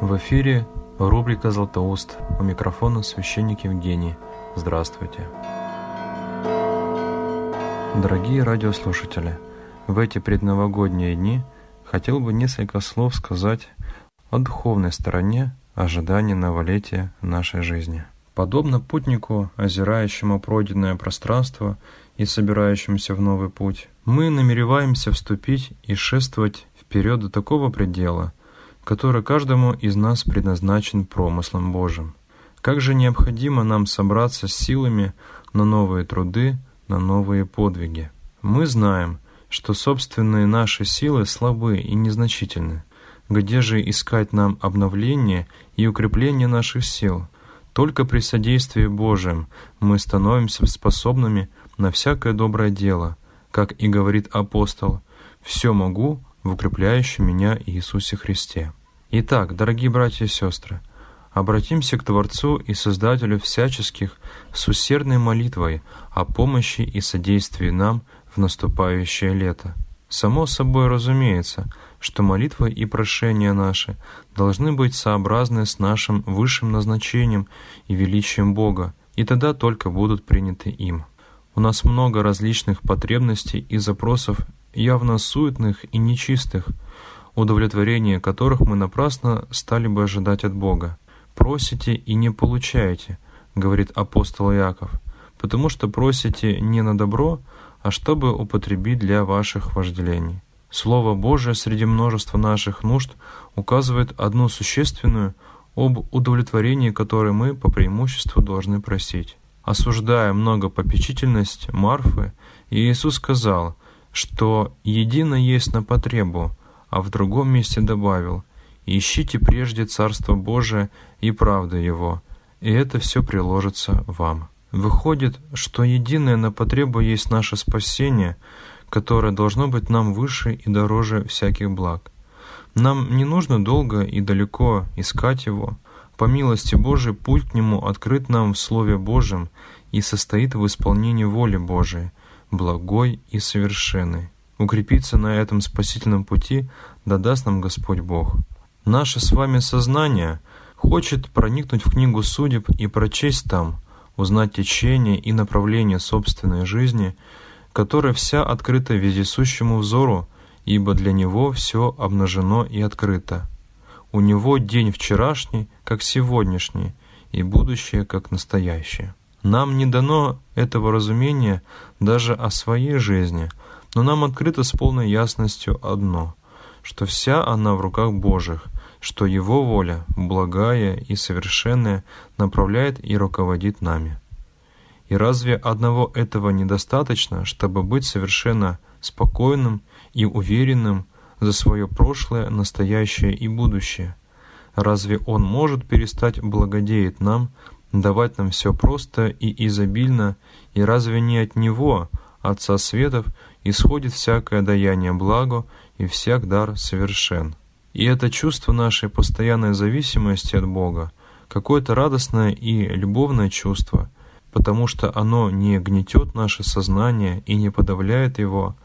В эфире рубрика «Златоуст». У микрофона священник Евгений. Здравствуйте. Дорогие радиослушатели, в эти предновогодние дни хотел бы несколько слов сказать о духовной стороне ожидания новолетия нашей жизни. Подобно путнику, озирающему пройденное пространство и собирающемуся в новый путь, мы намереваемся вступить и шествовать вперед до такого предела – который каждому из нас предназначен промыслом Божьим. Как же необходимо нам собраться с силами на новые труды, на новые подвиги. Мы знаем, что собственные наши силы слабы и незначительны. Где же искать нам обновление и укрепление наших сил? Только при содействии Божьем мы становимся способными на всякое доброе дело, как и говорит апостол, «Все могу в укрепляющем меня Иисусе Христе». Итак, дорогие братья и сестры, обратимся к Творцу и Создателю всяческих с усердной молитвой о помощи и содействии нам в наступающее лето. Само собой разумеется, что молитвы и прошения наши должны быть сообразны с нашим высшим назначением и величием Бога, и тогда только будут приняты им. У нас много различных потребностей и запросов, явно суетных и нечистых, удовлетворение которых мы напрасно стали бы ожидать от Бога. «Просите и не получаете», — говорит апостол Иаков, «потому что просите не на добро, а чтобы употребить для ваших вожделений». Слово Божие среди множества наших нужд указывает одну существенную об удовлетворении, которой мы по преимуществу должны просить. Осуждая многопопечительность Марфы, Иисус сказал, что «едино есть на потребу, а в другом месте добавил «Ищите прежде Царство Божие и правду Его, и это все приложится вам». Выходит, что единое на потребу есть наше спасение, которое должно быть нам выше и дороже всяких благ. Нам не нужно долго и далеко искать его. По милости Божией путь к нему открыт нам в Слове Божьем и состоит в исполнении воли Божией, благой и совершенной. Укрепиться на этом спасительном пути да даст нам Господь Бог. Наше с вами сознание хочет проникнуть в книгу судеб и прочесть там, узнать течение и направление собственной жизни, которая вся открыта вездесущему взору, ибо для него все обнажено и открыто. У него день вчерашний, как сегодняшний, и будущее, как настоящее. Нам не дано этого разумения даже о своей жизни – но нам открыто с полной ясностью одно, что вся она в руках Божьих, что Его воля, благая и совершенная, направляет и руководит нами. И разве одного этого недостаточно, чтобы быть совершенно спокойным и уверенным за свое прошлое, настоящее и будущее? Разве Он может перестать благодеять нам, давать нам все просто и изобильно, и разве не от Него, Отца Светов, исходит всякое даяние благо и всяк дар совершен. И это чувство нашей постоянной зависимости от Бога, какое-то радостное и любовное чувство, потому что оно не гнетет наше сознание и не подавляет его,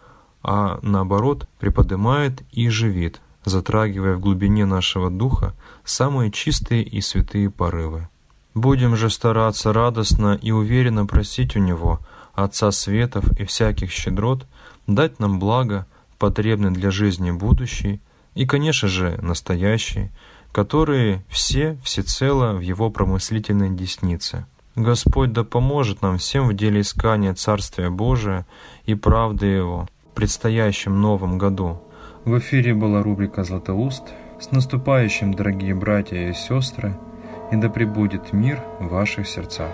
а наоборот приподнимает и живит, затрагивая в глубине нашего духа самые чистые и святые порывы. Будем же стараться радостно и уверенно просить у Него, Отца Светов и всяких щедрот, дать нам благо, потребное для жизни будущей и, конечно же, настоящей, которые все всецело в Его промыслительной деснице. Господь да поможет нам всем в деле искания Царствия Божия и правды Его в предстоящем новом году. В эфире была рубрика «Златоуст». С наступающим, дорогие братья и сестры, и да пребудет мир в ваших сердцах.